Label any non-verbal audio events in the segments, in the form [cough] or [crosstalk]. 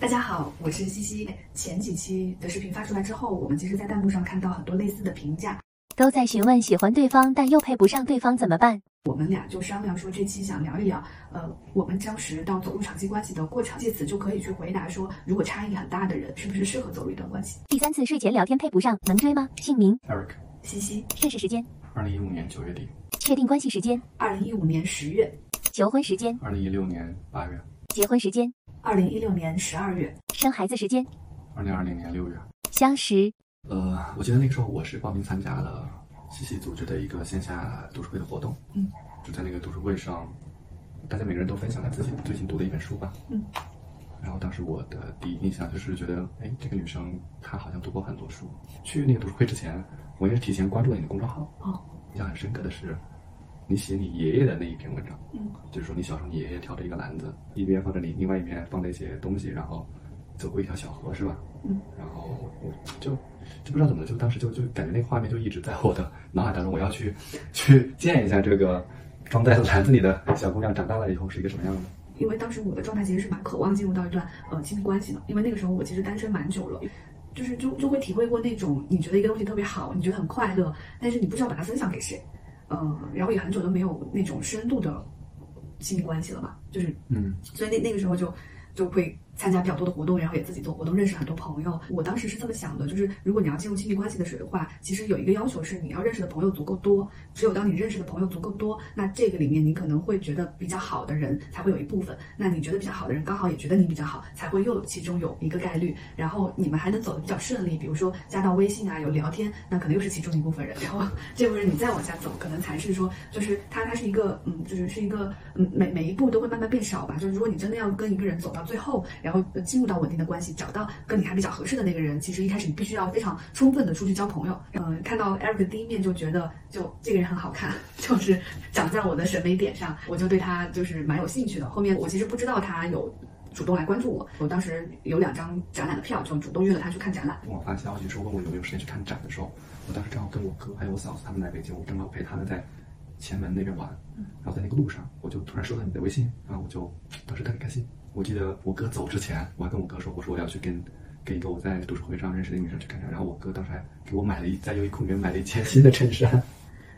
大家好，我是西西。前几期的视频发出来之后，我们其实，在弹幕上看到很多类似的评价，都在询问喜欢对方但又配不上对方怎么办。我们俩就商量说，这期想聊一聊，呃，我们当时到走入长期关系的过程，借此就可以去回答说，如果差异很大的人，是不是适合走入一段关系？第三次睡前聊天配不上，能追吗？姓名：Eric，西西。认识时间：二零一五年九月底。确定关系时间：二零一五年十月。求婚时间：二零一六年八月。结婚时间。二零一六年十二月，生孩子时间，二零二零年六月，相识。呃，我记得那个时候我是报名参加了西西组织的一个线下读书会的活动，嗯，就在那个读书会上，大家每个人都分享了自己最近读的一本书吧，嗯，然后当时我的第一印象就是觉得，哎，这个女生她好像读过很多书。去那个读书会之前，我也是提前关注了你的公众号，哦，印象很深刻的是。你写你爷爷的那一篇文章，嗯，就是说你小时候你爷爷挑着一个篮子，一边放着你，另外一边放着一些东西，然后走过一条小河，是吧？嗯，然后我就就不知道怎么，就当时就就感觉那个画面就一直在我的脑海当中，我要去去见一下这个装在篮子里的小姑娘长大了以后是一个什么样的。因为当时我的状态其实是蛮渴望进入到一段呃亲密关系的，因为那个时候我其实单身蛮久了，就是就就会体会过那种你觉得一个东西特别好，你觉得很快乐，但是你不知道把它分享给谁。嗯，然后也很久都没有那种深度的亲密关系了吧，就是，嗯，所以那那个时候就就会。参加比较多的活动，然后也自己做活动，认识很多朋友。我当时是这么想的，就是如果你要进入亲密关系的水的话，其实有一个要求是你要认识的朋友足够多。只有当你认识的朋友足够多，那这个里面你可能会觉得比较好的人才会有一部分。那你觉得比较好的人刚好也觉得你比较好，才会又其中有一个概率。然后你们还能走得比较顺利，比如说加到微信啊，有聊天，那可能又是其中一部分人。然后 [laughs] 这部分人你再往下走，可能才是说，就是他他是一个嗯，就是是一个嗯，每每一步都会慢慢变少吧。就是如果你真的要跟一个人走到最后，然后进入到稳。定的关系，找到跟你还比较合适的那个人，其实一开始你必须要非常充分的出去交朋友。嗯，看到 Eric 的第一面就觉得，就这个人很好看，[laughs] 就是长在我的审美点上，我就对他就是蛮有兴趣的。后面我其实不知道他有主动来关注我，我当时有两张展览的票，就主动约了他去看展览。跟我发消息说问我有没有时间去看展的时候，我当时正好跟我哥还有我嫂子他们来北京，我正好陪他们在前门那边玩，然后在那个路上，我就突然收到你的微信，然后我就当时特别开心。我记得我哥走之前，我还跟我哥说，我说我要去跟跟一个我在读书会上认识的女生去看展，然后我哥当时还给我买了一在优衣库里面买了一件新的衬衫，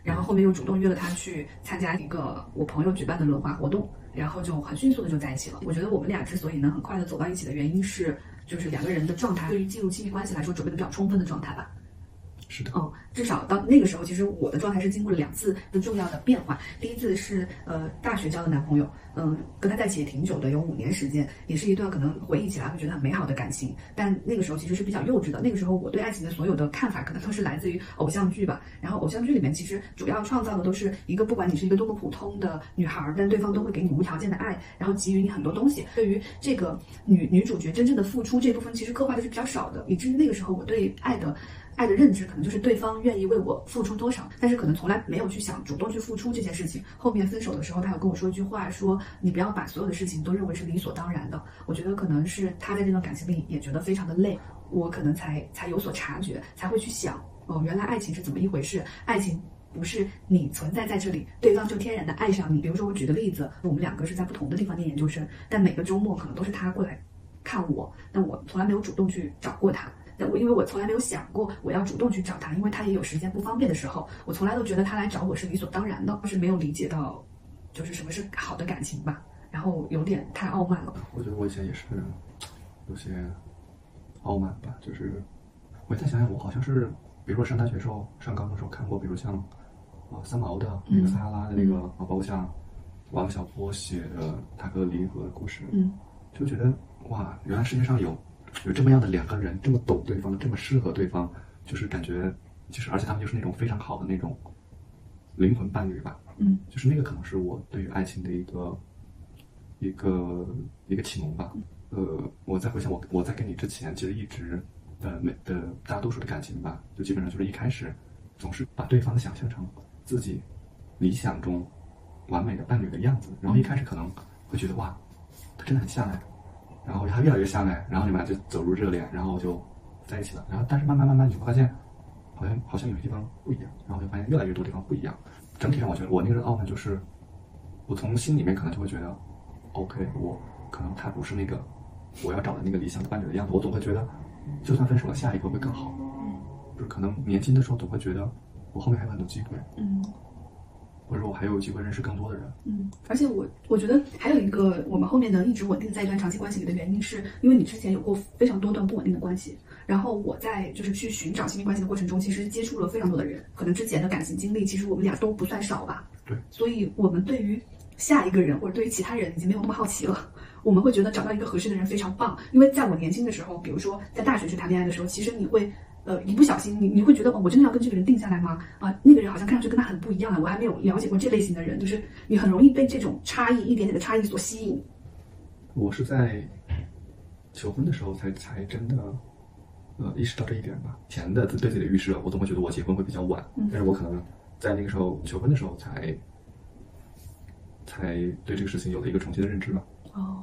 然后后面又主动约了他去参加一个我朋友举办的轮滑活动，然后就很迅速的就在一起了。我觉得我们俩之所以能很快的走到一起的原因是，就是两个人的状态对于进入亲密关系来说准备的比较充分的状态吧。是的，哦，至少到那个时候，其实我的状态是经过了两次的重要的变化。第一次是呃大学交的男朋友，嗯，跟他在一起也挺久的，有五年时间，也是一段可能回忆起来会觉得很美好的感情。但那个时候其实是比较幼稚的，那个时候我对爱情的所有的看法，可能都是来自于偶像剧吧。然后偶像剧里面其实主要创造的都是一个不管你是一个多么普通的女孩，但对方都会给你无条件的爱，然后给予你很多东西。对于这个女女主角真正的付出这部分，其实刻画的是比较少的，以至于那个时候我对爱的。爱的认知可能就是对方愿意为我付出多少，但是可能从来没有去想主动去付出这件事情。后面分手的时候，他有跟我说一句话，说你不要把所有的事情都认为是理所当然的。我觉得可能是他在这段感情里也觉得非常的累，我可能才才有所察觉，才会去想哦，原来爱情是怎么一回事？爱情不是你存在在这里，对方就天然的爱上你。比如说我举个例子，我们两个是在不同的地方念研究生，但每个周末可能都是他过来看我，但我从来没有主动去找过他。我因为我从来没有想过我要主动去找他，因为他也有时间不方便的时候，我从来都觉得他来找我是理所当然的，就是没有理解到，就是什么是好的感情吧，然后有点太傲慢了。我觉得我以前也是有些傲慢吧，就是我再想想，我好像是，比如说上大学时候、上高中时候看过，比如像啊三毛的那个撒哈拉的那个，啊包括像王小波写的他和离合的故事，嗯，就觉得哇，原来世界上有。有这么样的两个人，这么懂对方，这么适合对方，就是感觉，就是而且他们就是那种非常好的那种灵魂伴侣吧。嗯，就是那个可能是我对于爱情的一个一个一个启蒙吧。呃，我再回想我我在跟你之前，其实一直的每的大多数的感情吧，就基本上就是一开始总是把对方想象成自己理想中完美的伴侣的样子，然后一开始可能会觉得哇，他真的很像哎。然后他越来越相爱，然后你们俩就走入热恋，然后就在一起了。然后但是慢慢慢慢你会发现，好像好像有些地方不一样，然后就发现越来越多地方不一样。整体上我觉得我那个傲慢就是，我从心里面可能就会觉得，OK，我可能他不是那个我要找的那个理想的伴侣的样子，我总会觉得，就算分手了，下一个会更好。嗯就是可能年轻的时候总会觉得，我后面还有很多机会，嗯或者说我还有机会认识更多的人。嗯，而且我我觉得还有一个我们后面能一直稳定在一段长期关系里的原因，是因为你之前有过非常多段不稳定的关系，然后我在就是去寻找亲密关系的过程中，其实接触了非常多的人，可能之前的感情经历，其实我们俩都不算少吧。对，所以我们对于下一个人或者对于其他人已经没有那么好奇了。我们会觉得找到一个合适的人非常棒，因为在我年轻的时候，比如说在大学去谈恋爱的时候，其实你会。呃，一不小心，你你会觉得，哦，我真的要跟这个人定下来吗？啊，那个人好像看上去跟他很不一样啊，我还没有了解过这类型的人，就是你很容易被这种差异一点点的差异所吸引。我是在求婚的时候才才真的，呃，意识到这一点吧。以前的对自己的预设，我总会觉得我结婚会比较晚，嗯但是我可能在那个时候求婚的时候才，才对这个事情有了一个重新的认知吧。哦，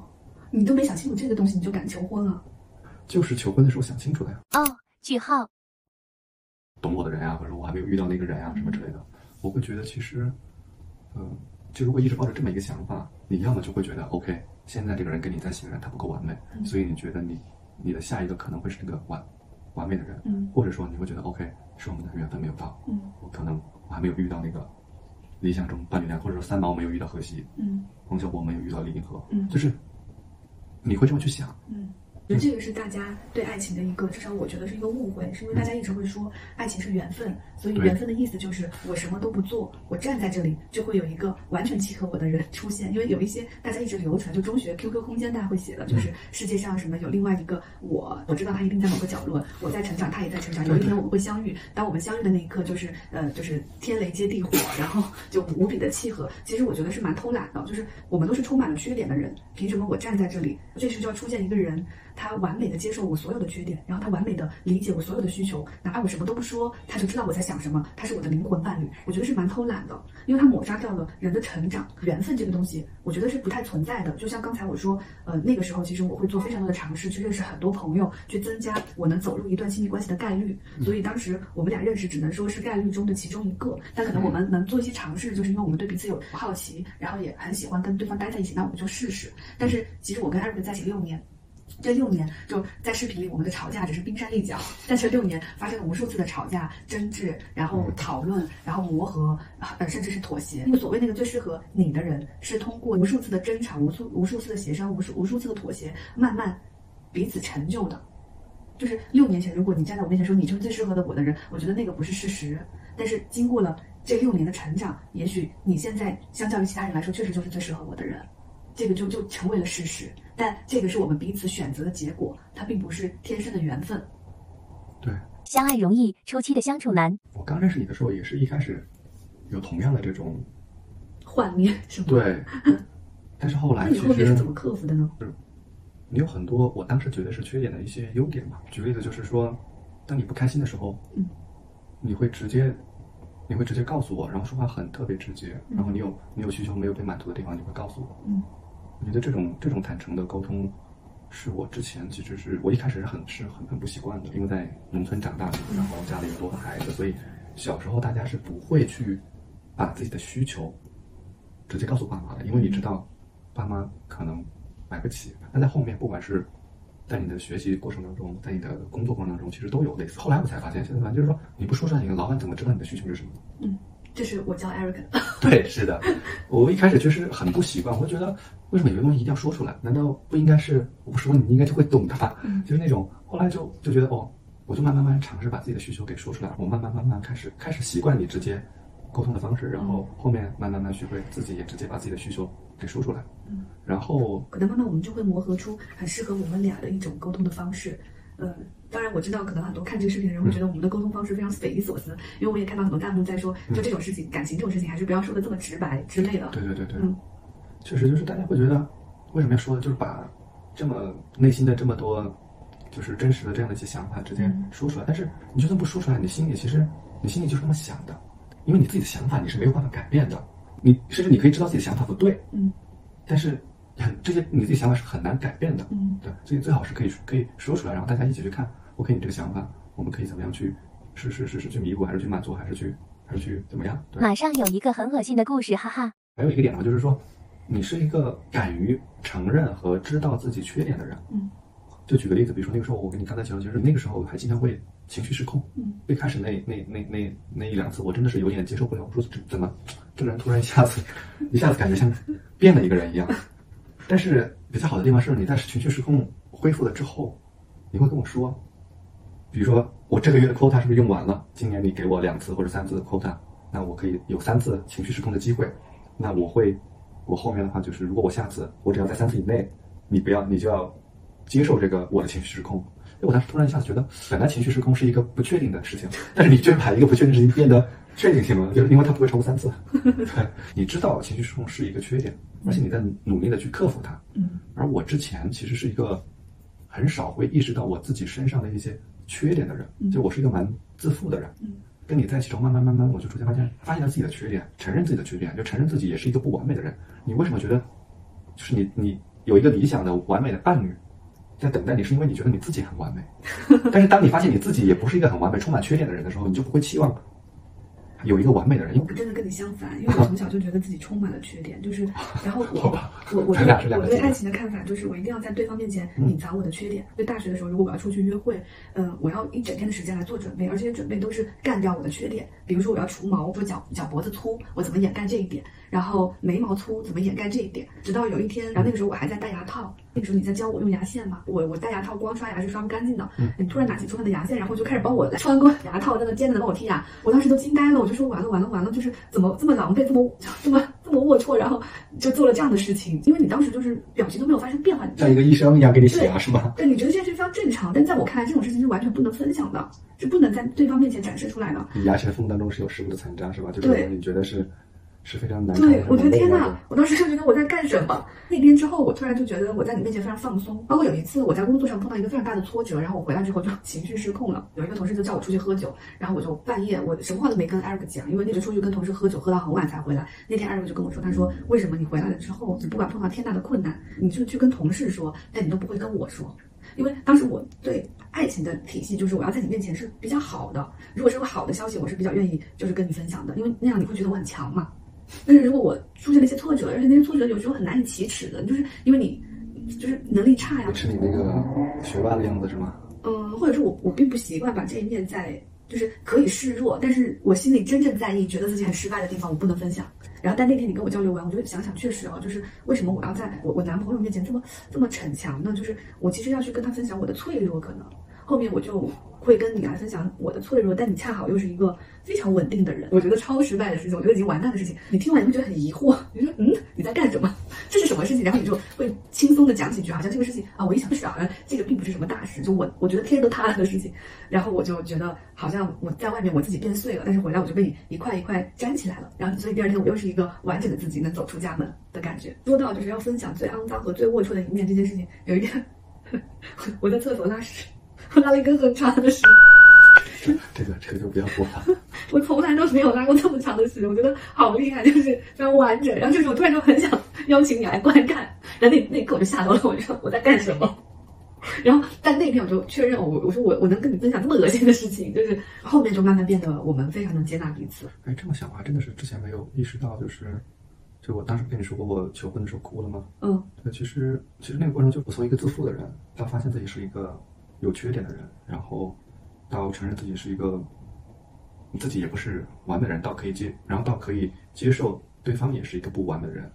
你都没想清楚这个东西，你就敢求婚了？就是求婚的时候想清楚了呀，哦，句号。懂我的人呀、或者我还没有遇到那个人呀、什么之类的，我会觉得其实，嗯、就如果一直抱着这么一个想法，你要么就会觉得 OK，现在这个人跟你在一起的人他不够完美，嗯。所以你觉得你你的下一个可能会是那个完完美的人，嗯。或者说你会觉得 OK，是我们的缘分没有到，嗯我可能我还没有遇到那个理想中伴侣量，或者说三毛没有遇到荷西，嗯。冯小波没有遇到李银河，嗯。就是你会这么去想，嗯。我觉得这个是大家对爱情的一个，至少我觉得是一个误会，是因为大家一直会说爱情是缘分，所以缘分的意思就是我什么都不做，我站在这里就会有一个完全契合我的人出现。因为有一些大家一直流传，就中学 QQ 空间大家会写的，就是世界上什么有另外一个我，我知道他一定在某个角落，我在成长，他也在成长，有一天我们会相遇。当我们相遇的那一刻，就是呃，就是天雷接地火，然后就无比的契合。其实我觉得是蛮偷懒的，就是我们都是充满了缺点的人，凭什么我站在这里，这时就要出现一个人？他完美的接受我所有的缺点，然后他完美的理解我所有的需求，哪怕我什么都不说，他就知道我在想什么。他是我的灵魂伴侣，我觉得是蛮偷懒的，因为他抹杀掉了人的成长、缘分这个东西，我觉得是不太存在的。就像刚才我说，呃，那个时候其实我会做非常多的尝试，去认识很多朋友，去增加我能走入一段亲密关系的概率。所以当时我们俩认识只能说是概率中的其中一个，但可能我们能做一些尝试，就是因为我们对彼此有好奇，然后也很喜欢跟对方待在一起，那我们就试试。但是其实我跟艾瑞克在一起六年。这六年就在视频里，我们的吵架只是冰山一角，但这六年发生了无数次的吵架、争执，然后讨论，然后磨合，呃，甚至是妥协。那个所谓那个最适合你的人，是通过无数次的争吵、无数无数次的协商、无数无数次的妥协，慢慢彼此成就的。就是六年前，如果你站在我面前说你就是最适合的我的人，我觉得那个不是事实。但是经过了这六年的成长，也许你现在相较于其他人来说，确实就是最适合我的人。这个就就成为了事实，但这个是我们彼此选择的结果，它并不是天生的缘分。对。相爱容易，初期的相处难。我刚认识你的时候，也是一开始有同样的这种幻灭是吗？。对，[laughs] 但是后来那你其实后面是怎么克服的呢？你有很多我当时觉得是缺点的一些优点吧。举个例子，就是说，当你不开心的时候，嗯，你会直接，你会直接告诉我，然后说话很特别直接，嗯然后你有你有需求没有被满足的地方，你会告诉我。嗯，我觉得这种这种坦诚的沟通，是我之前其实是我一开始是很是很很不习惯的，因为在农村长大的，然后家里有多个孩子，所以小时候大家是不会去把自己的需求直接告诉爸妈的，因为你知道爸妈可能买不起。但在后面，不管是在你的学习过程当中，在你的工作过程当中，其实都有类似。后来我才发现，现在反正就是说，你不说出来，你的老板怎么知道你的需求是什么？嗯，这是我叫 Eric 的。对，是的，我一开始确实很不习惯，我会觉得为什么有些东西一定要说出来？难道不应该是我不说你应该就会懂的吧？嗯就是那种后来就就觉得哦，我就慢慢慢尝试把自己的需求给说出来，我慢慢慢慢开始开始习惯你直接沟通的方式，然后后面慢慢慢学会自己也直接把自己的需求给说出来，嗯，然后可能慢慢我们就会磨合出很适合我们俩的一种沟通的方式。嗯，当然我知道，可能很多看这个视频的人会觉得我们的沟通方式非常匪夷所思，因为我也看到很多弹幕在说，就这种事情，感情这种事情，还是不要说的这么直白之类的。对对对对，嗯确实就是大家会觉得为什么要说，就是把这么内心的这么多就是真实的这样的一些想法直接嗯说出来，但是你就算不说出来，你心里其实你心里就是那么想的，因为你自己的想法你是没有办法改变的，你甚至你可以知道自己的想法不对，嗯但是很这些你自己想法是很难改变的，嗯对，所以最好是可以可以说出来，然后大家一起去看，OK，你这个想法，我们可以怎么样去，是是是是去弥补，还是去满足，还是去还是去怎么样？对。马上有一个很恶心的故事，哈哈。还有一个点呢，就是说，你是一个敢于承认和知道自己缺点的人。嗯，就举个例子，比如说那个时候我跟你刚才讲，就是那个时候我还经常会情绪失控。嗯，最开始那那那那那一两次，我真的是有点接受不了。我说这怎么这个人突然一下子 [laughs] 一下子感觉像变了一个人一样。但是比较好的地方是，你在情绪失控恢复了之后，你会跟我说，比如说我这个月的 quota 是不是用完了？今年你给我两次或者三次的 quota，那我可以有三次情绪失控的机会。那我会，我后面的话就是，如果我下次我只要在三次以内，你不要，你就要接受这个我的情绪失控。因为我当时突然一下子觉得，本来情绪失控是一个不确定的事情，但是你居然把一个不确定的事情变得确定性了，就是因为它不会超过三次。[laughs] 对，你知道情绪失控是一个缺点，而且你在努力的去克服它。嗯，而我之前其实是一个很少会意识到我自己身上的一些缺点的人，就我是一个蛮自负的人。嗯，跟你在一起之后，慢慢慢慢，我就逐渐发现，发现了自己的缺点，承认自己的缺点，就承认自己也是一个不完美的人。你为什么觉得，就是你你有一个理想的完美的伴侣在等待你，是因为你觉得你自己很完美。[laughs] 但是当你发现你自己也不是一个很完美、充满缺点的人的时候，你就不会期望有一个完美的人。我真的跟你相反，因为我从小就觉得自己充满了缺点，就是，[laughs] 然后我我我对我对爱情的看法就是，我一定要在对方面前隐藏我的缺点。就大学的时候，如果我要出去约会，嗯、我要一整天的时间来做准备，而这些准备都是干掉我的缺点。比如说我要除毛，说脚脚脖子粗，我怎么掩盖这一点？然后眉毛粗，怎么掩盖这一点？直到有一天，然后那个时候我还在戴牙套，那个时候你在教我用牙线嘛，我我戴牙套光刷牙是刷不干净的，你突然拿起桌上的牙线，然后就开始帮我穿过牙套，在那尖着的帮我剔牙，我当时都惊呆了，我就说完了完了完了，就是怎么这么狼狈，这么 [laughs] 这么这么龌龊，然后就做了这样的事情，因为你当时就是表情都没有发生变化，像一个医生一样给你洗牙是吧？对，你觉得这件事非常正常，但在我看来，这种事情是完全不能分享的，是不能在对方面前展示出来的。你牙齿的缝当中是有食物的残渣是吧？就是对你觉得是是非常难看对，我觉得天哪呐，我当时就觉得我在干什么？那天之后，我突然就觉得我在你面前非常放松。包括有一次我在工作上碰到一个非常大的挫折，然后我回来之后就 [laughs] 情绪失控了。有一个同事就叫我出去喝酒，然后我就半夜我什么话都没跟 Eric 讲，因为那个出去跟同事喝酒喝到很晚才回来。那天 Eric 就跟我说，他说为什么你回来了之后，你不管碰到天大的困难，你就去跟同事说，但你都不会跟我说。因为当时我对爱情的体系就是我要在你面前是比较好的，如果是个好的消息，我是比较愿意就是跟你分享的，因为那样你会觉得我很强嘛。但是如果我出现了一些挫折，而且那些挫折有时候很难以启齿的，就是因为你就是能力差呀，是你那个学霸的样子是吗？嗯，或者是我我并不习惯把这一面在就是可以示弱，但是我心里真正在意，觉得自己很失败的地方，我不能分享。然后，但那天你跟我交流完，我就想想，确实啊，就是为什么我要在我我男朋友面前这么这么逞强呢？就是我其实要去跟他分享我的脆弱，可能后面我就会跟你来分享我的脆弱，但你恰好又是一个非常稳定的人，我觉得超失败的事情，我觉得已经完蛋的事情，你听完你会觉得很疑惑，你说嗯你在干什么？这是什么事情？然后你就会轻松的讲几句，好像这个事情啊，我一想是啊，这个并不是什么大事，就我我觉得天都塌了的事情，然后我就觉得好像我在外面我自己变碎了，但是回来我就被你一块一块粘起来了，然后所以第二天我又是一个完整的自己，能走出家门的感觉。说到就是要分享最肮脏和最龌龊的一面这件事情，有一天 [laughs] 我在厕所拉屎，我拉了一根很长的屎。这个这个就不要播了。我从来都没有拉过这么长的屎，我觉得好厉害，就是非常完整。然后这时候我突然就很想邀请你来观看，然后那那一刻我就下楼了，我就说我在干什么？然后但那天我就确认我我说我我能跟你分享这么恶心的事情，就是后面就慢慢变得我们非常能接纳彼此。哎，这么想我还真的是之前没有意识到，就是就我当时跟你说过我求婚的时候哭了吗？嗯对，其实其实那个过程就我从一个自负的人，到发现自己是一个有缺点的人，然后到承认自己是一个自己也不是完美的人，到可以接，然后到可以接受对方也是一个不完美的人，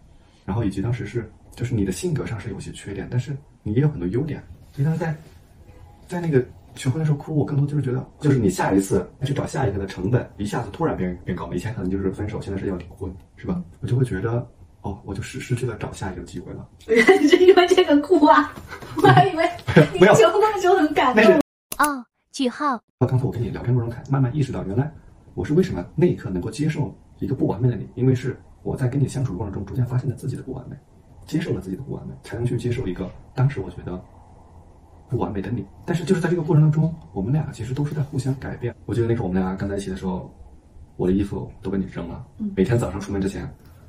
然后以及当时是就是你的性格上是有些缺点，但是你也有很多优点，所以当时在在那个求婚的时候哭，我更多就是觉得，就是你下一次去找下一个的成本一下子突然变变高了，以前可能就是分手，现在是要离婚，是吧？我就会觉得，哦，我就失失去了找下一个机会了。原来你是因为这个哭啊？[laughs] 我还以为你没有求婚的时候很感动。哦，句号。刚才我跟你聊天过程中，才慢慢意识到，原来我是为什么那一刻能够接受一个不完美的你，因为是我在跟你相处过程中逐渐发现了自己的不完美，接受了自己的不完美，才能去接受一个当时我觉得不完美的你。但是就是在这个过程当中，我们俩其实都是在互相改变。我记得那时候我们俩刚在一起的时候，我的衣服都被你扔了，每天早上出门之前，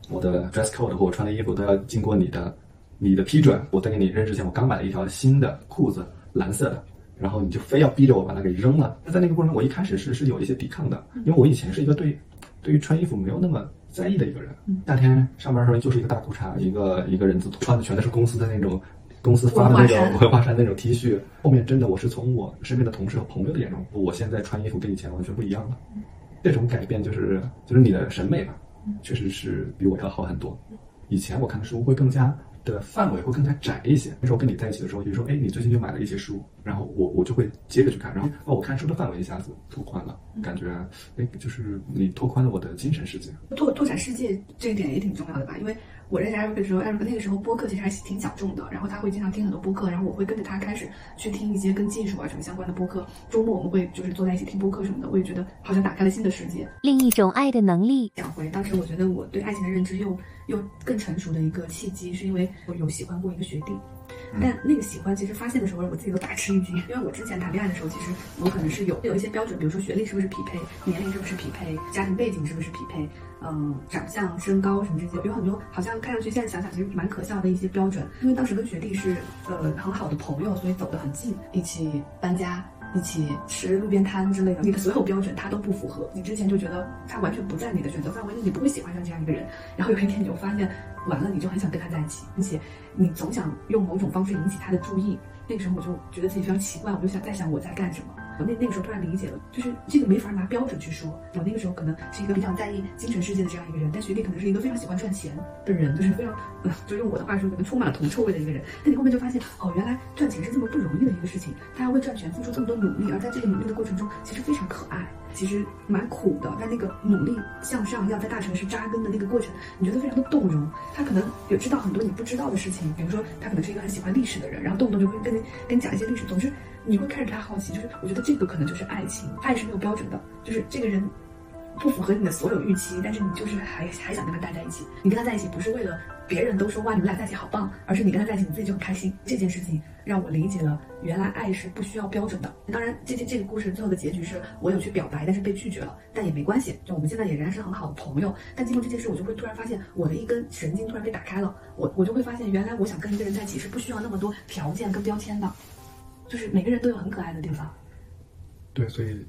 我的 dress code 和我穿的衣服都要经过你的你的批准。我在跟你认识之前，我刚买了一条新的裤子，蓝色的。然后你就非要逼着我把它给扔了。那在那个过程中，我一开始是是有一些抵抗的，因为我以前是一个对对于穿衣服没有那么在意的一个人嗯。夏天上班的时候就是一个大裤衩，一个一个人字拖，穿的全都是公司的那种。公司发的那种文化衫那种 T 恤，后面真的我是从我身边的同事和朋友的眼中，我现在穿衣服跟以前完全不一样了。这种改变就是就是你的审美吧，确实是比我要好很多。以前我看的书会更加的范围会更加窄一些。那时候跟你在一起的时候，比如说，哎，你最近又买了一些书，然后我我就会接着去看，然后哦，我看书的范围一下子拓宽了，感觉哎，就是你拓宽了我的精神世界。拓拓展世界这一点也挺重要的吧，因为。我认识艾瑞克的时候，艾瑞克那个时候播客其实还挺小众的，然后他会经常听很多播客，然后我会跟着他开始去听一些跟技术啊什么相关的播客。周末我们会就是坐在一起听播客什么的，我也觉得好像打开了新的世界。另一种爱的能力，讲回当时我觉得我对爱情的认知又又更成熟的一个契机，是因为我有喜欢过一个学弟。但那个喜欢，其实发现的时候，我自己都大吃一惊。因为我之前谈恋爱的时候，其实我可能是有有一些标准，比如说学历是不是匹配，年龄是不是匹配，家庭背景是不是匹配，嗯，长相、身高什么这些，有很多好像看上去现在想想其实蛮可笑的一些标准。因为当时跟学弟是呃很好的朋友，所以走得很近，一起搬家。一起吃路边摊之类的，你的所有标准他都不符合。你之前就觉得他完全不在你的选择范围内，你不会喜欢上这样一个人。然后有一天你就发现，完了，你就很想跟他在一起，并且你总想用某种方式引起他的注意。那个时候我就觉得自己非常奇怪，我就想在想我在干什么。我那那个时候突然理解了，就是这个没法拿标准去说。我那个时候可能是一个比较在意精神世界的这样一个人，但学弟可能是一个非常喜欢赚钱的人，就是非常，就用我的话说，可能充满了铜臭味的一个人。但你后面就发现，哦，原来赚钱是这么不容易的一个事情，他要为赚钱付出这么多努力，而在这个努力的过程中，其实非常可爱。其实蛮苦的，但那个努力向上要在大城市扎根的那个过程，你觉得非常的动容。他可能有知道很多你不知道的事情，比如说他可能是一个很喜欢历史的人，然后动不动就会跟你跟你讲一些历史。总之，你会开始对他好奇。就是我觉得这个可能就是爱情，爱是没有标准的，就是这个人。不符合你的所有预期，但是你就是还还想跟他待在一起。你跟他在一起不是为了别人都说哇你们俩在一起好棒，而是你跟他在一起你自己就很开心。这件事情让我理解了，原来爱是不需要标准的。当然，这这这个故事最后的结局是我有去表白，但是被拒绝了，但也没关系，就我们现在也仍然是很好的朋友。但经过这件事，我就会突然发现我的一根神经突然被打开了，我我就会发现原来我想跟一个人在一起是不需要那么多条件跟标签的，就是每个人都有很可爱的地方。对，所以。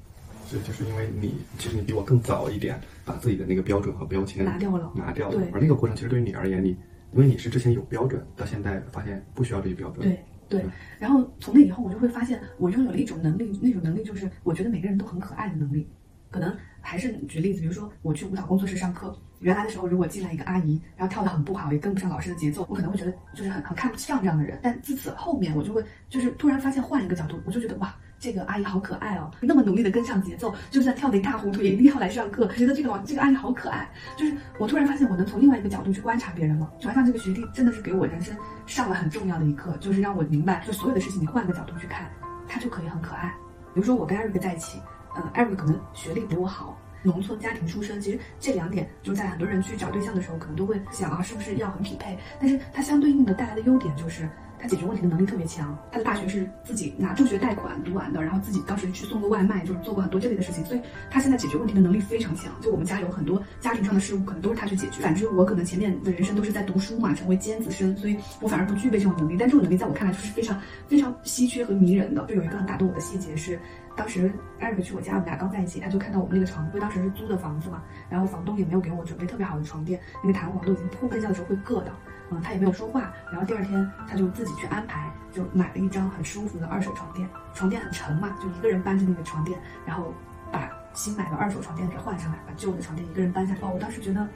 所以就是因为你，其实你比我更早一点，把自己的那个标准和标签拿掉了，拿掉了。对。而那个过程其实对于你而言，你因为你是之前有标准，到现在发现不需要这些标准。对对。然后从那以后，我就会发现我拥有了一种能力，那种能力就是我觉得每个人都很可爱的能力。可能还是举例子，比如说我去舞蹈工作室上课，原来的时候如果进来一个阿姨，然后跳得很不好，也跟不上老师的节奏，我可能会觉得就是很很看不上这样的人。但自此后面，我就会就是突然发现换一个角度，我就觉得哇。这个阿姨好可爱哦，那么努力的跟上节奏，就算跳得一塌糊涂，也一定要来上课。觉得这个这个阿姨好可爱，就是我突然发现我能从另外一个角度去观察别人了。船上这个学弟真的是给我人生上了很重要的一课，就是让我明白，就所有的事情你换个角度去看，他就可以很可爱。比如说我跟艾瑞克在一起，嗯，艾瑞可能学历比我好，农村家庭出身，其实这两点就在很多人去找对象的时候，可能都会想啊，是不是要很匹配？但是它相对应的带来的优点就是。他解决问题的能力特别强，他的大学是自己拿助学贷款读完的，然后自己当时去送过外卖，就是做过很多这类的事情，所以他现在解决问题的能力非常强。就我们家有很多家庭上的事务，可能都是他去解决。反之，我可能前面的人生都是在读书嘛，成为尖子生，所以我反而不具备这种能力。但这种能力在我看来就是非常非常稀缺和迷人的。就有一个很打动我的细节是，当时艾瑞克去我家，我们俩刚在一起，他就看到我们那个床，因为当时是租的房子嘛，然后房东也没有给我准备特别好的床垫，那个弹簧都已经铺睡觉的时候会硌的。嗯，他也没有说话，然后第二天他就自己去安排，就买了一张很舒服的二手床垫，床垫很沉嘛，就一个人搬着那个床垫，然后把新买的二手床垫给换上来，把旧的床垫一个人搬下哦，我当时觉得，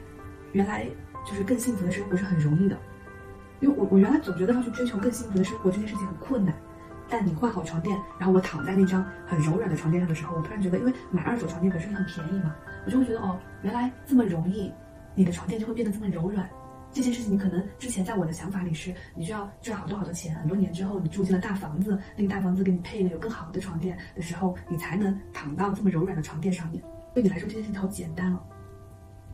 原来就是更幸福的生活是很容易的，因为我我原来总觉得要去追求更幸福的生活这件事情很困难，但你换好床垫，然后我躺在那张很柔软的床垫上的时候，我突然觉得，因为买二手床垫本身很便宜嘛，我就会觉得哦，原来这么容易，你的床垫就会变得这么柔软。这件事情，你可能之前在我的想法里是，你需要赚好多好多钱，很多年之后你住进了大房子，那个大房子给你配了有更好的床垫的时候，你才能躺到这么柔软的床垫上面。对你来说，这件事情好简单哦。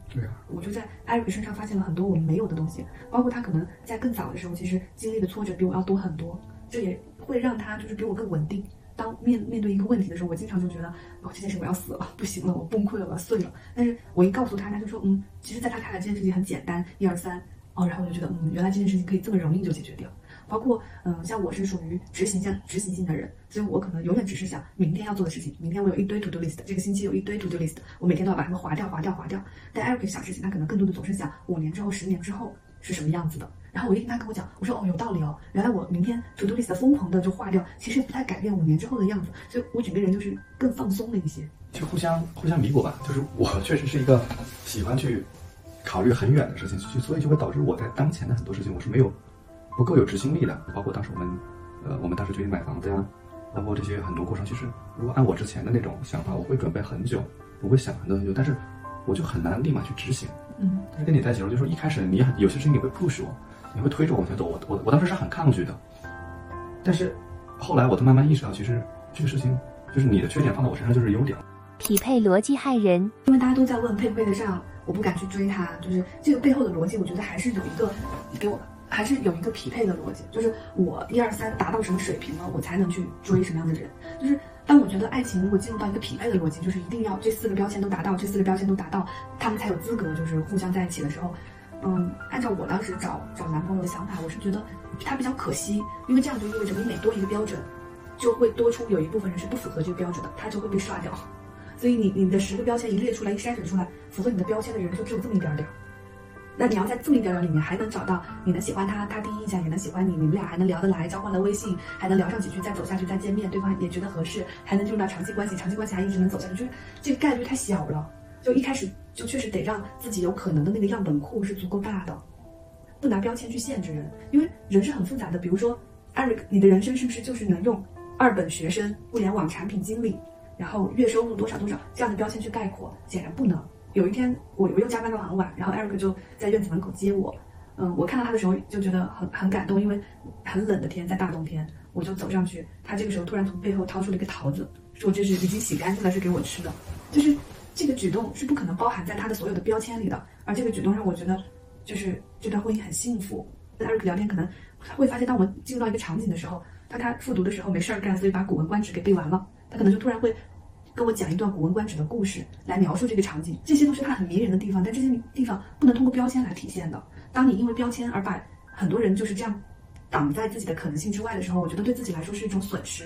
对啊，我就在艾瑞克身上发现了很多我们没有的东西，包括他可能在更早的时候，其实经历的挫折比我要多很多，这也会让他就是比我更稳定。当面面对一个问题的时候，我经常就觉得，哦，这件事我要死了，不行了，我崩溃了，我要碎了。但是我一告诉他，他就说，嗯，其实在他看来这件事情很简单，一二三，哦，然后我就觉得，嗯，原来这件事情可以这么容易就解决掉。包括嗯、像我是属于执行性执行性的人，所以我可能永远只是想明天要做的事情，明天我有一堆 to do list，这个星期有一堆 to do list，我每天都要把它们划掉、划掉、划掉。但 Eric 想事情，他可能更多的总是想五年之后、十年之后是什么样子的。然后我一听他跟我讲，我说哦有道理哦，原来我明天 to do list 疯狂的就划掉，其实不太改变五年之后的样子，所以我整个人就是更放松了一些。就互相互相弥补吧。就是我确实是一个喜欢去考虑很远的事情，去所以就会导致我在当前的很多事情我是没有不够有执行力的。包括当时我们呃我们当时决定买房子呀，包括这些很多过程，其实如果按我之前的那种想法，我会准备很久，我会想很多很久，但是我就很难立马去执行。嗯但是跟你在一起的时候，就说一开始你很有些事情你会 push 我，你会推着我往前走，我我我当时是很抗拒的，但是后来我都慢慢意识到，其实这个事情就是你的缺点放到我身上就是优点。匹配逻辑害人。因为大家都在问配不配得上，我不敢去追他，就是这个背后的逻辑，我觉得还是有一个给我还是有一个匹配的逻辑，就是我一二三达到什么水平了，我才能去追什么样的人。就是当我觉得爱情如果进入到一个匹配的逻辑，就是一定要这四个标签都达到，这四个标签都达到，他们才有资格就是互相在一起的时候，嗯，按照我当时找找男朋友的想法，我是觉得他比较可惜，因为这样就意味着你每多一个标准，就会多出有一部分人是不符合这个标准的，他就会被刷掉。所以你你的十个标签一列出来，一筛选出来，符合你的标签的人就只有这么一点点儿。那你要在这么一点点里面还能找到你能喜欢他，他第一印象也能喜欢你，你们俩还能聊得来，交换了微信，还能聊上几句，再走下去，再见面，对方也觉得合适，还能进入到长期关系，长期关系还一直能走下去，就是这个概率太小了。就一开始就确实得让自己有可能的那个样本库是足够大的，不拿标签去限制人，因为人是很复杂的。比如说，Eric，你的人生是不是就是能用二本学生、互联网产品经理？然后月收入多少多少这样的标签去概括，显然不能。有一天我我又加班到很晚，然后 Eric 就在院子门口接我，嗯，我看到他的时候就觉得很很感动，因为很冷的天，在大冬天，我就走上去，他这个时候突然从背后掏出了一个桃子，说这是已经洗干净了，是给我吃的，就是这个举动是不可能包含在他的所有的标签里的，而这个举动让我觉得就是这段婚姻很幸福。跟 Eric 聊天可能会发现，当我们进入到一个场景的时候，当他复读的时候没事儿干，所以把《古文观止》给背完了。他可能就突然会跟我讲一段《古文观止》的故事来描述这个场景，这些都是他很迷人的地方，但这些地方不能通过标签来体现的。当你因为标签而把很多人就是这样挡在自己的可能性之外的时候，我觉得对自己来说是一种损失。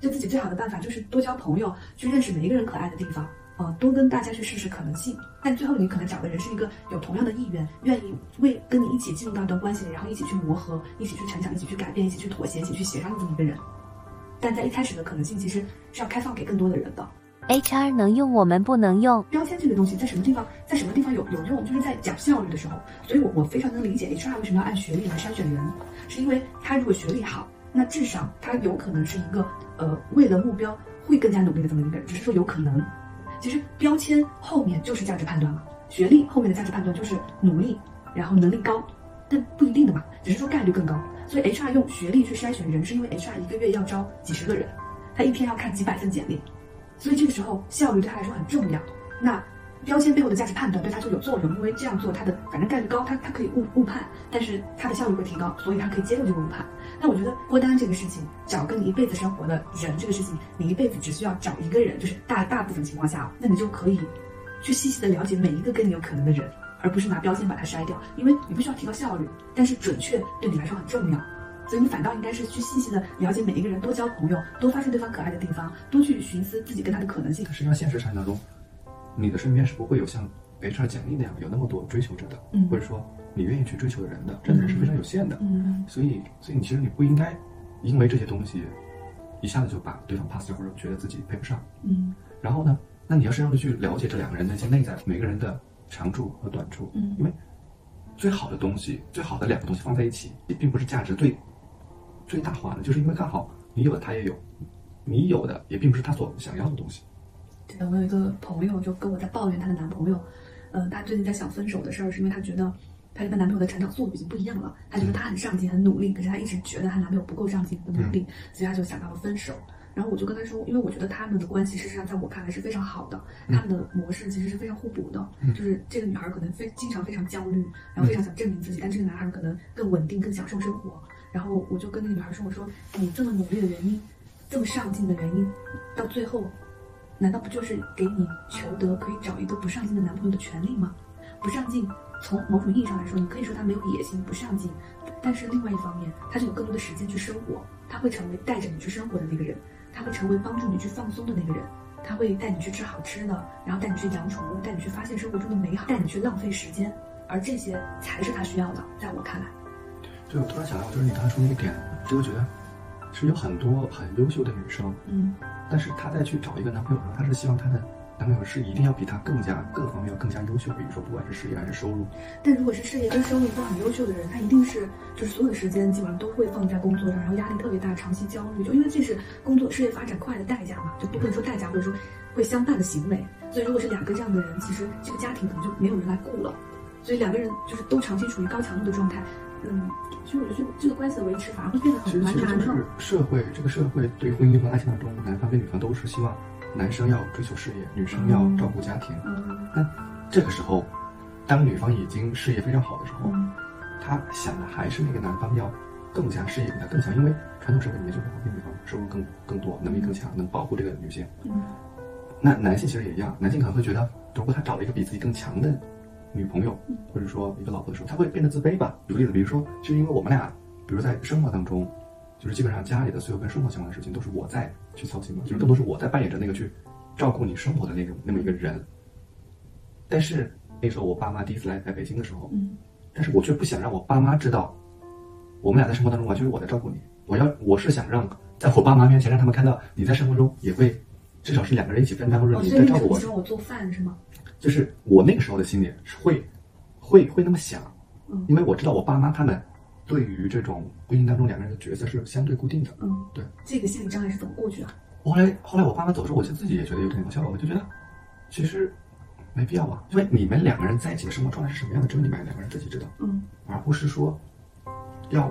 对自己最好的办法就是多交朋友，去认识每一个人可爱的地方，呃，多跟大家去试试可能性。但最后你可能找的人是一个有同样的意愿，愿意为跟你一起进入到一段关系里，然后一起去磨合，一起去成长，一起去改变，一起去妥协，一起去协商的这么一个人。但在一开始的可能性其实是要开放给更多的人的。HR 能用，我们不能用。标签这个东西在什么地方，在什么地方有有用，就是在讲效率的时候。所以我我非常能理解 HR 为什么要按学历来筛选人，是因为他如果学历好，那至少他有可能是一个呃为了目标会更加努力的这么一个人，只是说有可能。其实标签后面就是价值判断嘛，学历后面的价值判断就是努力，然后能力高，但不一定的嘛，只是说概率更高。所以 HR 用学历去筛选人，是因为 HR 一个月要招几十个人，他一天要看几百份简历，所以这个时候效率对他来说很重要。那标签背后的价值判断对他就有作用，因为这样做他的反正概率高，他他可以误误判，但是他的效率会提高，所以他可以接受这个误判。那我觉得脱单这个事情，找跟你一辈子生活的人这个事情，你一辈子只需要找一个人，就是大大部分情况下，那你就可以去细细的了解每一个跟你有可能的人，而不是拿标签把它筛掉，因为你不需要提高效率，但是准确对你来说很重要。所以你反倒应该是去细细的了解每一个人，多交朋友，多发现对方可爱的地方，多去寻思自己跟他的可能性。实际上，现实场景当中，你的身边是不会有像 HR 简历那样有那么多追求者的，嗯或者说你愿意去追求的人的，真的人是非常有限的。嗯所以，所以你其实你不应该因为这些东西一下子就把对方 pass 掉，或者觉得自己配不上。嗯然后呢，那你要深入的去了解这两个人的一些内在，每个人的长处和短处，嗯因为最好的东西，最好的两个东西放在一起，也并不是价值最最大化的，就是因为刚好你有的他也有，你有的也并不是他所想要的东西。对的，我有一个朋友就跟我在抱怨她的男朋友，呃，她最近在想分手的事儿，是因为她觉得她跟她男朋友的成长速度已经不一样了，她觉得她很上进很努力，可是她一直觉得她男朋友不够上进不努力，所以她就想到了分手。然后我就跟她说，因为我觉得他们的关系事实上在我看来是非常好的，他们的模式其实是非常互补的。就是这个女孩可能非经常非常焦虑，然后非常想证明自己，但这个男孩可能更稳定、更享受生活。然后我就跟那个女孩说：“我说你这么努力的原因，这么上进的原因，到最后难道不就是给你求得可以找一个不上进的男朋友的权利吗？不上进，从某种意义上来说，你可以说他没有野心、不上进，但是另外一方面，他就有更多的时间去生活，他会成为带着你去生活的那个人，他会成为帮助你去放松的那个人，他会带你去吃好吃的，然后带你去养宠物，带你去发现生活中的美好，带你去浪费时间，而这些才是他需要的，在我看来。对，我突然想到，就是你刚才说那个点，就会觉得，是有很多很优秀的女生，嗯但是她在去找一个男朋友的时候，她是希望她的男朋友是一定要比她更加各个方面要更加优秀，比如说不管是事业还是收入，但如果是事业跟收入都很优秀的人，他一定是就是所有的时间基本上都会放在工作上，然后压力特别大，长期焦虑，就因为这是工作事业发展快的代价嘛，就不能说代价或者说会相伴的行为。所以如果是两个这样的人，其实这个家庭可能就没有人来顾了。所以两个人就是都长期处于高强度的状态，嗯，所以我觉得这个这个关系的维持反而会变得其实很蛮难的其实就是。社会这个社会对婚姻和爱情当中，男方跟女方都是希望男生要追求事业，女生要照顾家庭。嗯那这个时候，当女方已经事业非常好的时候，嗯他想的还是那个男方要更加事业比他更强，因为传统社会里面就是会女方收入更更多，能力更强，能保护这个女性。嗯那男性其实也一样，男性可能会觉得，如果他找了一个比自己更强的女朋友，或者说一个老婆的时候，他会变得自卑吧。举个例子，比如说，就是因为我们俩，比如在生活当中，就是基本上家里的所有跟生活相关的事情都是我在去操心嘛，就是更多是我在扮演着那个去照顾你生活的那种那么一个人。但是那时候我爸妈第一次来来北京的时候，嗯但是我却不想让我爸妈知道，我们俩在生活当中完全是我在照顾你。我要我是想让在我爸妈面前让他们看到你在生活中也会，至少是两个人一起分担，或者哦，你在照顾我。你希望我做饭是吗？就是我那个时候的心里是会会会那么想，嗯因为我知道我爸妈他们对于这种婚姻当中两个人的角色是相对固定的。嗯，对。这个心理障碍是怎么过去的？后来后来我爸妈走之后，我就自己也觉得有点搞笑，我就觉得其实没必要啊，因为你们两个人在一起的生活状态是什么样的，只有你们两个人自己知道。嗯而不是说要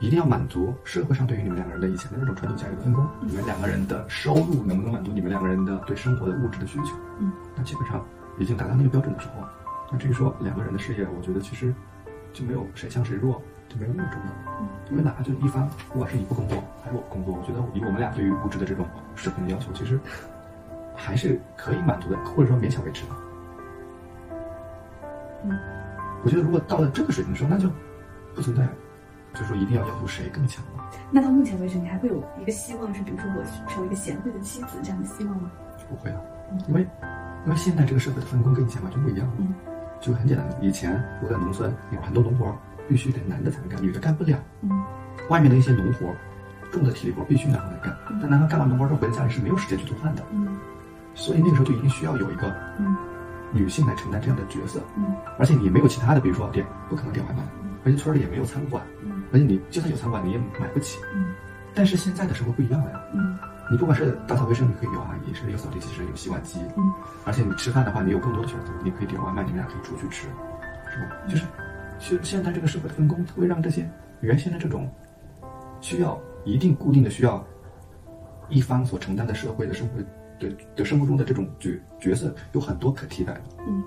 一定要满足社会上对于你们两个人的以前的那种传统价值的分工，你们两个人的收入能不能满足你们两个人的对生活的物质的需求？嗯，那基本上已经达到那个标准的时候，那至于说两个人的事业，我觉得其实就没有谁强谁弱，就没有那么重要。嗯，因为哪怕就一方，不管是你不工作还是我工作，我觉得以我们俩对于物质的这种水平的要求，其实还是可以满足的，或者说勉强维持的。嗯，我觉得如果到了这个水平的时候，那就不存在，就是说一定要要求谁更强了。那到目前为止，你还会有一个希望是，比如说我成为一个贤惠的妻子这样的希望吗？不会啊嗯，因为因为现在这个社会的分工跟以前完全不一样了。嗯，就很简单，以前我在农村有很多农活必须得男的才能干，女的干不了。嗯。外面的一些农活，重的体力活必须男方来干，但男方干完农活之后回到家里是没有时间去做饭的，嗯。所以那个时候就一定需要有一个嗯。女性来承担这样的角色，嗯。而且你没有其他的，比如说点不可能点外卖，而且村里也没有餐馆，嗯。而且你就算有餐馆你也买不起。嗯。但是现在的生活不一样了呀，嗯你不管是打扫卫生，你可以有阿姨，甚至有扫地机器人，有洗碗机，嗯而且你吃饭的话，你有更多的选择，你可以点外卖，你们俩可以出去吃，是吧？就是，其实现在这个社会的分工会让这些原先的这种需要一定固定的需要一方所承担的社会的生活的的生活中的这种角角色有很多可替代的，嗯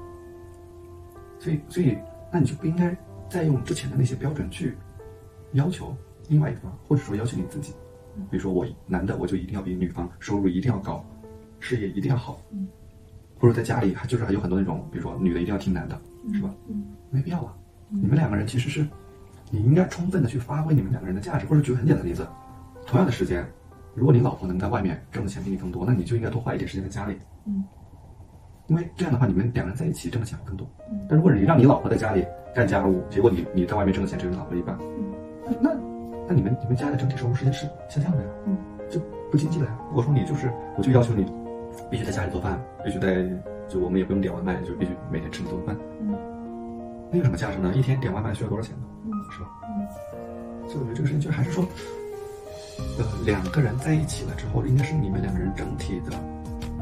所以所以那你就不应该再用之前的那些标准去要求另外一方，或者说要求你自己。比如说我男的我就一定要比女方收入一定要高，事业一定要好，嗯，或者在家里还就是还有很多那种，比如说女的一定要听男的，是吧？嗯没必要啊。你们两个人其实是，你应该充分的去发挥你们两个人的价值。或者举个很简单的例子，同样的时间，如果你老婆能在外面挣的钱比你更多，那你就应该多花一点时间在家里，嗯因为这样的话，你们两个人在一起挣的钱会更多。嗯但如果你让你老婆在家里干家务，结果你你在外面挣的钱只有你老婆一半，嗯那那你们你们家的整体收入是是下降的呀，嗯，就不经济了呀。如果说你就是，我就要求你必须在家里做饭，必须在就我们也不用点外卖，就必须每天吃你做的饭，嗯那有什么价值呢？一天点外卖需要多少钱呢？嗯是吧？嗯所以我觉得这个事情就还是说，呃，两个人在一起了之后，应该是你们两个人整体的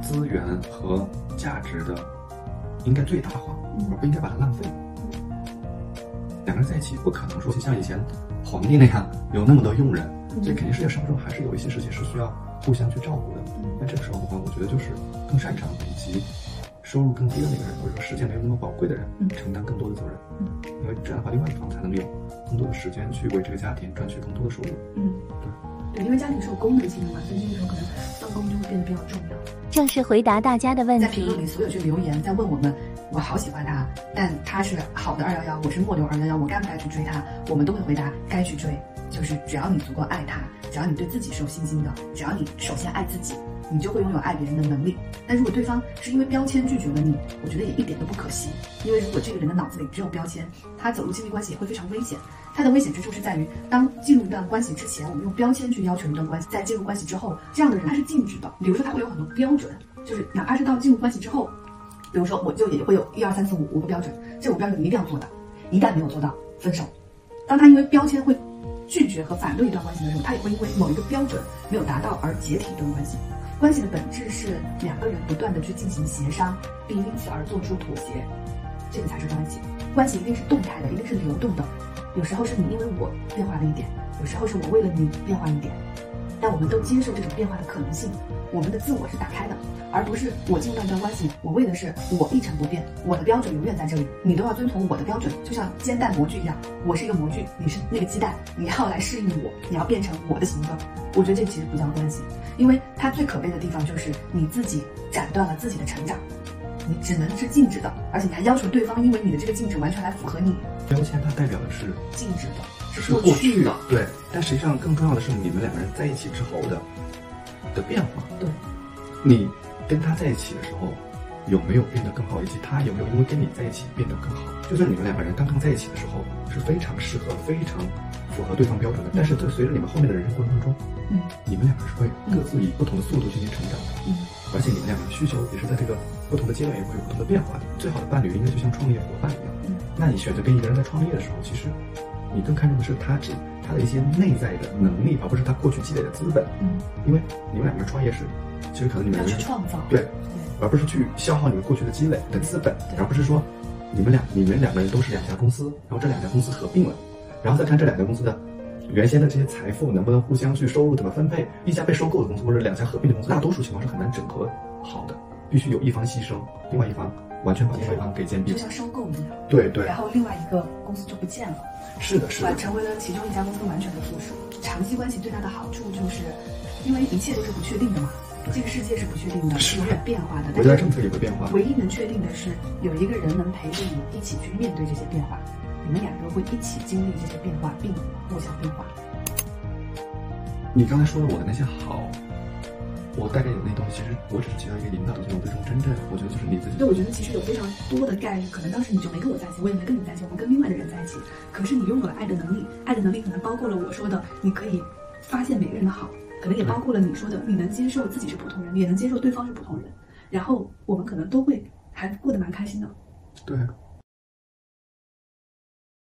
资源和价值的应该最大化，嗯而不应该把它浪费。两个人在一起不可能说像以前皇帝那样有那么多佣人，所以肯定世界生活中还是有一些事情是需要互相去照顾的。那这个时候的话，我觉得就是更擅长以及收入更低的那个人，或者说时间没有那么宝贵的人，嗯承担更多的责任。嗯因为这样的话，另外一方才能有更多的时间去为这个家庭赚取更多的收入。嗯，对，因为家庭是有功能性的嘛，所以这个时候可能分工就会变得比较重要。正式回答大家的问题在评论。里所有去留言在问我们我好喜欢他，但他是好的二幺幺，我是末流二幺幺，我该不该去追他？我们都会回答该去追，就是只要你足够爱他，只要你对自己是有信心的，只要你首先爱自己，你就会拥有爱别人的能力。但如果对方是因为标签拒绝了你，我觉得也一点都不可惜，因为如果这个人的脑子里只有标签，他走入亲密关系也会非常危险。他的危险之处是在于，当进入一段关系之前，我们用标签去要求一段关系；在进入关系之后，这样的人他是禁止的。比如说，他会有很多标准，就是哪怕是到进入关系之后，比如说我就也会有一二三四五五个标准，这五个标准你一定要做到，一旦没有做到，分手。当他因为标签会拒绝和反对一段关系的时候，他也会因为某一个标准没有达到而解体一段关系。关系的本质是两个人不断的去进行协商，并因此而做出妥协，这个才是关系。关系一定是动态的，一定是流动的。有时候是你因为我变化了一点，有时候是我为了你变化一点，但我们都接受这种变化的可能性。我们的自我是打开的，而不是我进入到一段关系，我为的是我一成不变，我的标准永远在这里，你都要遵从我的标准，就像煎蛋模具一样，我是一个模具，你是那个鸡蛋，你要来适应我，你要变成我的形状。我觉得这其实不叫关系，因为它最可悲的地方就是你自己斩断了自己的成长。你只能是静止的，而且你还要求对方因为你的这个静止完全来符合你。标签它代表的是静止的，是过去的，对。但实际上更重要的是你们两个人在一起之后的的变化。对。你跟他在一起的时候有没有变得更好，以及他有没有因为跟你在一起变得更好？就算你们两个人刚刚在一起的时候是非常适合、非常符合对方标准的，但是在随着你们后面的人生过程当中，嗯，你们两个是会各自以不同的速度进行成长的，嗯。而且你们两个的需求也是在这个不同的阶段也会有不同的变化的。最好的伴侣应该就像创业伙伴一样。嗯，那你选择跟一个人在创业的时候，其实你更看重的是他只他的一些内在的能力，而不是他过去积累的资本。嗯，因为你们两个人创业是，其实可能你们要去创造，对，而不是去消耗你们过去的积累的资本，而不是说你们两你们两个人都是两家公司，然后这两家公司合并了，然后再看这两家公司的。原先的这些财富能不能互相去收入怎么分配？一家被收购的公司或者两家合并的公司，大多数情况是很难整合好的，必须有一方牺牲，另外一方完全把另外一方给兼并，就像收购一样。对对。然后另外一个公司就不见了。是的，是的。成为了其中一家公司完全的附属。长期关系最大的好处就是，因为一切都是不确定的嘛，这个世界是不确定的，是永远变化的。国家政策也会变化。唯一能确定的是，有一个人能陪着你一起去面对这些变化，你们两个会一起经历这些变化，并互相变化。你刚才说的我的那些好，我大概有那东西，其实我只是起到一个引导的作用。最终真正，我觉得就是你自己。对，我觉得其实有非常多的概率，可能当时你就没跟我在一起，我也没跟你在一起，我们跟另外的人在一起。可是你拥有了爱的能力，爱的能力可能包括了我说的，你可以发现每个人的好，可能也包括了你说的，你能接受自己是普通人，也能接受对方是普通人，然后我们可能都会还过得蛮开心的。对。